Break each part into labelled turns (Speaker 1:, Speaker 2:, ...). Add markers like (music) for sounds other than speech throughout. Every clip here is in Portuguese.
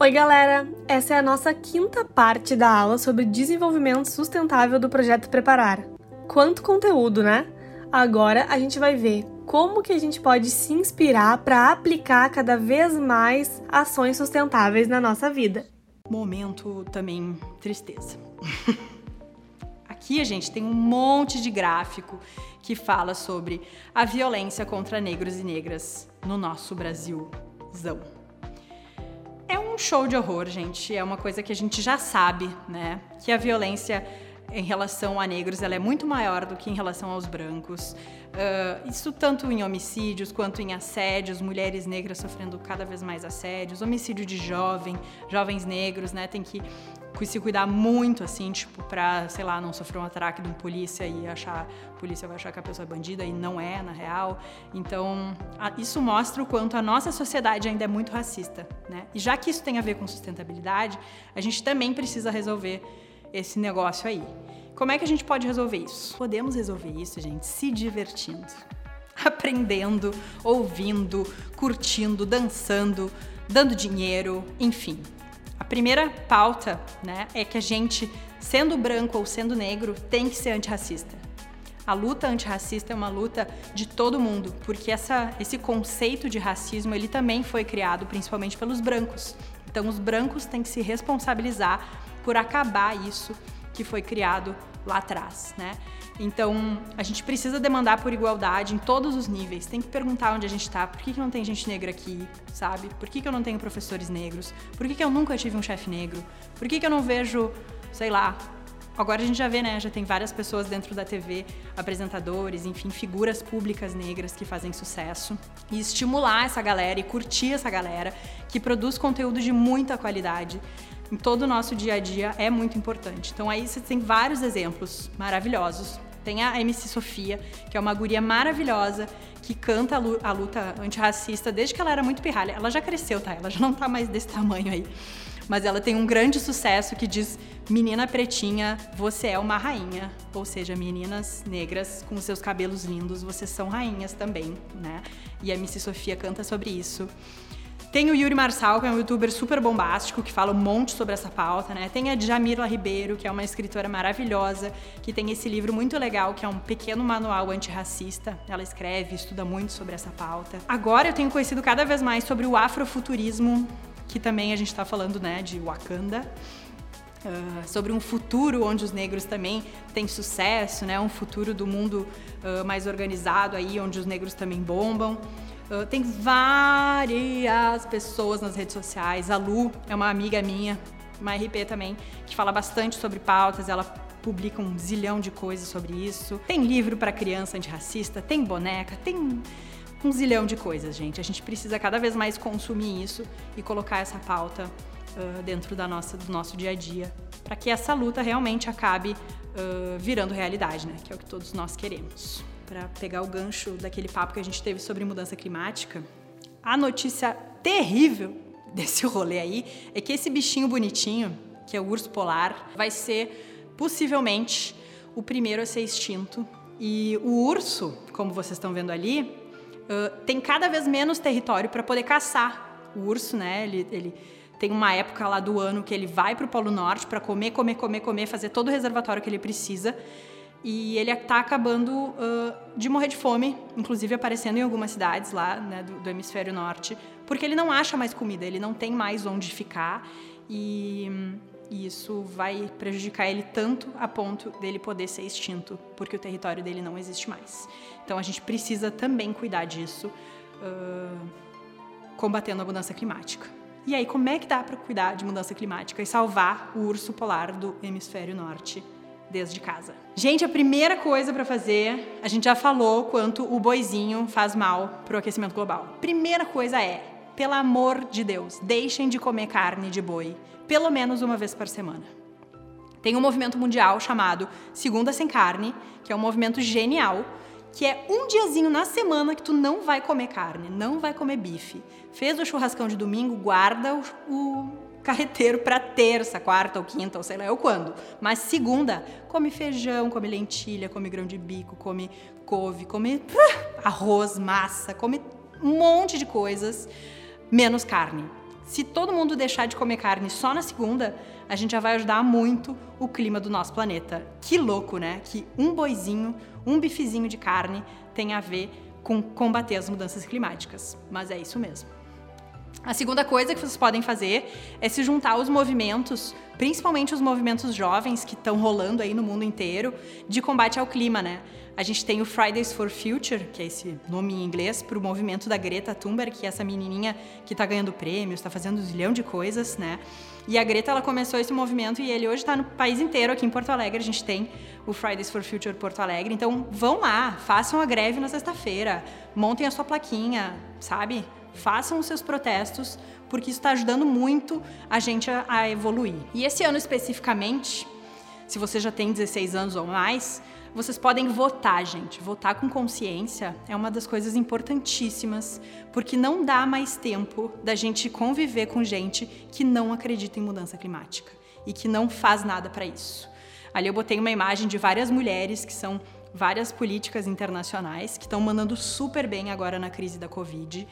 Speaker 1: Oi, galera! Essa é a nossa quinta parte da aula sobre desenvolvimento sustentável do projeto Preparar. Quanto conteúdo, né? Agora a gente vai ver como que a gente pode se inspirar para aplicar cada vez mais ações sustentáveis na nossa vida.
Speaker 2: Momento também tristeza. (laughs) Aqui a gente tem um monte de gráfico que fala sobre a violência contra negros e negras no nosso Brasilzão um show de horror, gente. É uma coisa que a gente já sabe, né? Que a violência em relação a negros ela é muito maior do que em relação aos brancos. Uh, isso tanto em homicídios quanto em assédios, mulheres negras sofrendo cada vez mais assédios, homicídio de jovem, jovens negros, né? Tem que se cuidar muito, assim, tipo, pra, sei lá, não sofrer um ataque de um polícia e achar, a polícia vai achar que a pessoa é bandida e não é, na real. Então, a, isso mostra o quanto a nossa sociedade ainda é muito racista, né? E já que isso tem a ver com sustentabilidade, a gente também precisa resolver esse negócio aí. Como é que a gente pode resolver isso? Podemos resolver isso, gente, se divertindo, (laughs) aprendendo, ouvindo, curtindo, dançando, dando dinheiro, enfim. A primeira pauta, né, é que a gente, sendo branco ou sendo negro, tem que ser antirracista. A luta antirracista é uma luta de todo mundo, porque essa, esse conceito de racismo ele também foi criado principalmente pelos brancos. Então, os brancos têm que se responsabilizar por acabar isso que foi criado lá atrás, né? Então, a gente precisa demandar por igualdade em todos os níveis. Tem que perguntar onde a gente está. Por que, que não tem gente negra aqui, sabe? Por que, que eu não tenho professores negros? Por que, que eu nunca tive um chefe negro? Por que, que eu não vejo, sei lá... Agora a gente já vê, né? Já tem várias pessoas dentro da TV, apresentadores, enfim, figuras públicas negras que fazem sucesso. E estimular essa galera e curtir essa galera que produz conteúdo de muita qualidade em todo o nosso dia a dia é muito importante. Então aí você tem vários exemplos maravilhosos. Tem a MC Sofia, que é uma guria maravilhosa, que canta a luta antirracista desde que ela era muito pirralha. Ela já cresceu, tá? Ela já não tá mais desse tamanho aí. Mas ela tem um grande sucesso que diz: Menina pretinha, você é uma rainha. Ou seja, meninas negras com seus cabelos lindos, vocês são rainhas também, né? E a MC Sofia canta sobre isso. Tem o Yuri Marçal, que é um youtuber super bombástico, que fala um monte sobre essa pauta, né? Tem a Djamila Ribeiro, que é uma escritora maravilhosa, que tem esse livro muito legal, que é um pequeno manual antirracista. Ela escreve, estuda muito sobre essa pauta. Agora eu tenho conhecido cada vez mais sobre o afrofuturismo, que também a gente está falando, né, de Wakanda. Uh, sobre um futuro onde os negros também têm sucesso, né? Um futuro do mundo uh, mais organizado aí, onde os negros também bombam. Tem várias pessoas nas redes sociais. A Lu é uma amiga minha, uma RP também, que fala bastante sobre pautas. Ela publica um zilhão de coisas sobre isso. Tem livro para criança antirracista, tem boneca, tem um zilhão de coisas, gente. A gente precisa cada vez mais consumir isso e colocar essa pauta uh, dentro da nossa, do nosso dia a dia, para que essa luta realmente acabe uh, virando realidade, né? Que é o que todos nós queremos para pegar o gancho daquele papo que a gente teve sobre mudança climática, a notícia terrível desse (laughs) rolê aí é que esse bichinho bonitinho, que é o urso polar, vai ser possivelmente o primeiro a ser extinto. E o urso, como vocês estão vendo ali, uh, tem cada vez menos território para poder caçar. O urso, né, ele, ele tem uma época lá do ano que ele vai para o Polo Norte para comer, comer, comer, comer, fazer todo o reservatório que ele precisa e ele está acabando uh, de morrer de fome, inclusive aparecendo em algumas cidades lá né, do, do, hemisfério norte, porque ele não acha mais comida, ele não tem mais onde ficar e, e, isso vai prejudicar ele tanto a ponto dele poder ser extinto, porque o território dele não existe mais. Então a gente precisa também cuidar disso, uh, combatendo a mudança climática. E aí, como é que dá para cuidar de mudança climática e salvar o urso polar do hemisfério norte? Desde casa. Gente, a primeira coisa para fazer, a gente já falou quanto o boizinho faz mal pro aquecimento global. Primeira coisa é, pelo amor de Deus, deixem de comer carne de boi, pelo menos uma vez por semana. Tem um movimento mundial chamado Segunda Sem Carne, que é um movimento genial, que é um diazinho na semana que tu não vai comer carne, não vai comer bife. Fez o churrascão de domingo, guarda o, o carreteiro para terça, quarta ou quinta, ou sei lá eu quando. Mas segunda, come feijão, come lentilha, come grão de bico, come couve, come uh, arroz, massa, come um monte de coisas, menos carne. Se todo mundo deixar de comer carne só na segunda, a gente já vai ajudar muito o clima do nosso planeta. Que louco, né? Que um boizinho, um bifezinho de carne tem a ver com combater as mudanças climáticas. Mas é isso mesmo. A segunda coisa que vocês podem fazer é se juntar aos movimentos, principalmente os movimentos jovens que estão rolando aí no mundo inteiro, de combate ao clima, né? A gente tem o Fridays for Future, que é esse nome em inglês, para o movimento da Greta Thunberg, que é essa menininha que está ganhando prêmios, está fazendo um zilhão de coisas, né? E a Greta, ela começou esse movimento e ele hoje está no país inteiro, aqui em Porto Alegre, a gente tem o Fridays for Future Porto Alegre. Então, vão lá, façam a greve na sexta-feira, montem a sua plaquinha, sabe? Façam os seus protestos, porque isso está ajudando muito a gente a, a evoluir. E esse ano especificamente, se você já tem 16 anos ou mais, vocês podem votar, gente. Votar com consciência é uma das coisas importantíssimas, porque não dá mais tempo da gente conviver com gente que não acredita em mudança climática e que não faz nada para isso. Ali eu botei uma imagem de várias mulheres que são várias políticas internacionais que estão mandando super bem agora na crise da Covid.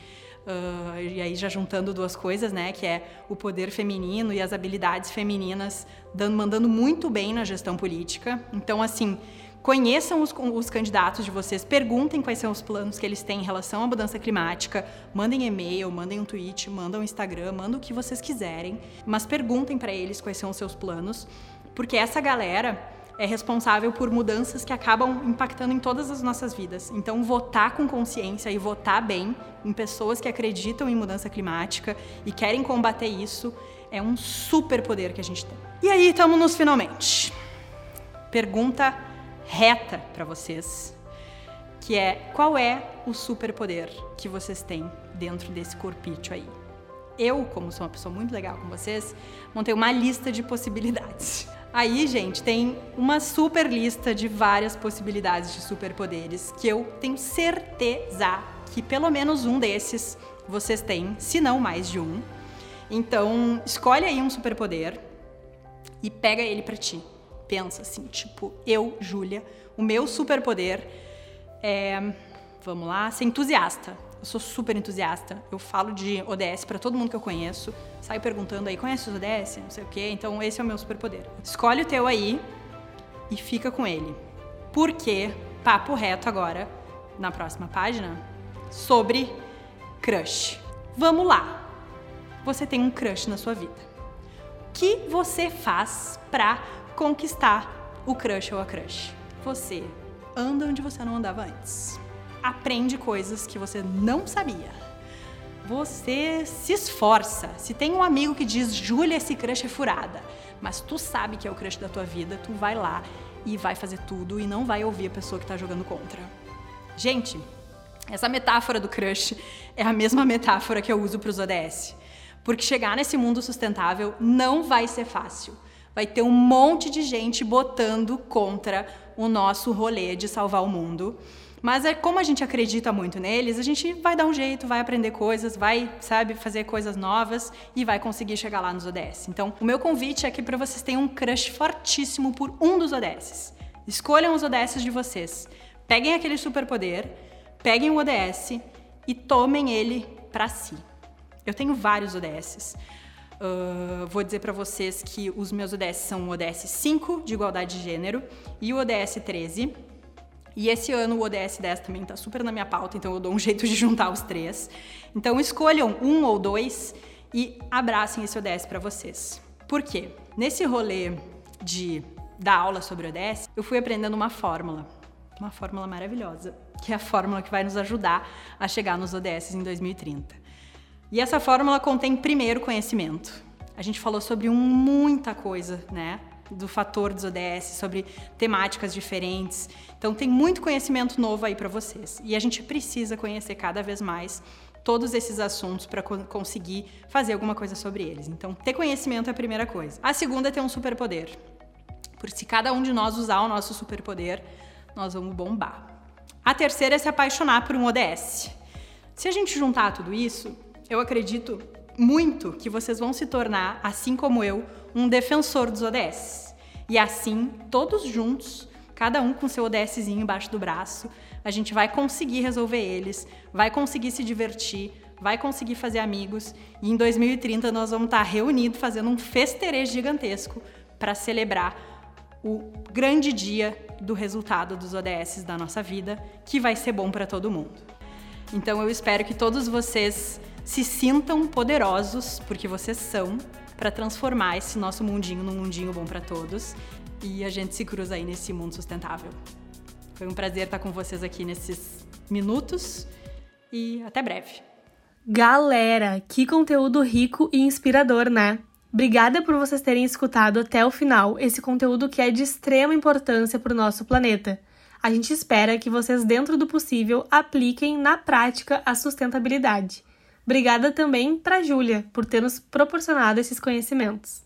Speaker 2: Uh, e aí já juntando duas coisas, né, que é o poder feminino e as habilidades femininas dando, mandando muito bem na gestão política. Então, assim, Conheçam os, os, candidatos de vocês, perguntem quais são os planos que eles têm em relação à mudança climática, mandem e-mail, mandem um tweet, mandem um Instagram, mandem o que vocês quiserem, mas perguntem para eles quais são os seus planos, porque essa galera é responsável por mudanças que acabam impactando em todas as nossas vidas. Então, votar com consciência e votar bem em pessoas que acreditam em mudança climática e querem combater isso é um super poder que a gente tem. E aí, estamos nos finalmente. Pergunta reta para vocês, que é qual é o superpoder que vocês têm dentro desse corpício aí. Eu, como sou uma pessoa muito legal com vocês, montei uma lista de possibilidades. Aí, gente, tem uma super lista de várias possibilidades de superpoderes que eu tenho certeza que pelo menos um desses vocês têm, se não mais de um. Então, escolhe aí um superpoder e pega ele para ti pensa assim, tipo, eu, Júlia, o meu superpoder é, vamos lá, ser entusiasta. Eu sou super entusiasta. Eu falo de ODS para todo mundo que eu conheço. Saio perguntando aí, conhece os ODS? Não sei o quê. Então, esse é o meu superpoder. Escolhe o teu aí e fica com ele. Porque, papo reto agora, na próxima página, sobre crush. Vamos lá. Você tem um crush na sua vida. O que você faz para conquistar o crush ou a crush. Você anda onde você não andava antes. Aprende coisas que você não sabia. Você se esforça. Se tem um amigo que diz, Júlia, esse crush é furada, mas tu sabe que é o crush da tua vida, tu vai lá e vai fazer tudo e não vai ouvir a pessoa que está jogando contra. Gente, essa metáfora do crush é a mesma metáfora que eu uso para os ODS. Porque chegar nesse mundo sustentável não vai ser fácil vai ter um monte de gente botando contra o nosso rolê de salvar o mundo. Mas é como a gente acredita muito neles, a gente vai dar um jeito, vai aprender coisas, vai, sabe, fazer coisas novas e vai conseguir chegar lá nos ODS. Então, o meu convite é que para vocês tenham um crush fortíssimo por um dos ODS. Escolham os ODS de vocês. Peguem aquele superpoder, peguem o ODS e tomem ele para si. Eu tenho vários ODSs. Uh, vou dizer para vocês que os meus ODS são o ODS 5, de igualdade de gênero, e o ODS 13. E esse ano o ODS 10 também está super na minha pauta, então eu dou um (laughs) jeito de juntar os três. Então escolham um ou dois e abracem esse ODS para vocês. Por quê? Nesse rolê de dar aula sobre ODS, eu fui aprendendo uma fórmula, uma fórmula maravilhosa, que é a fórmula que vai nos ajudar a chegar nos ODS em 2030. E essa fórmula contém primeiro conhecimento. A gente falou sobre um, muita coisa, né? Do fator dos ODS, sobre temáticas diferentes. Então tem muito conhecimento novo aí para vocês. E a gente precisa conhecer cada vez mais todos esses assuntos para co conseguir fazer alguma coisa sobre eles. Então, ter conhecimento é a primeira coisa. A segunda é ter um superpoder. Porque se cada um de nós usar o nosso superpoder, nós vamos bombar. A terceira é se apaixonar por um ODS. Se a gente juntar tudo isso, eu acredito muito que vocês vão se tornar, assim como eu, um defensor dos ODS. E assim, todos juntos, cada um com seu ODSzinho embaixo do braço, a gente vai conseguir resolver eles, vai conseguir se divertir, vai conseguir fazer amigos e em 2030 nós vamos estar reunidos fazendo um festerejo gigantesco para celebrar o grande dia do resultado dos ODS da nossa vida, que vai ser bom para todo mundo. Então eu espero que todos vocês se sintam poderosos, porque vocês são, para transformar esse nosso mundinho num mundinho bom para todos e a gente se cruza aí nesse mundo sustentável. Foi um prazer estar com vocês aqui nesses minutos e até breve.
Speaker 1: Galera, que conteúdo rico e inspirador, né? Obrigada por vocês terem escutado até o final esse conteúdo que é de extrema importância para o nosso planeta. A gente espera que vocês, dentro do possível, apliquem na prática a sustentabilidade. Obrigada também para Júlia por ter nos proporcionado esses conhecimentos.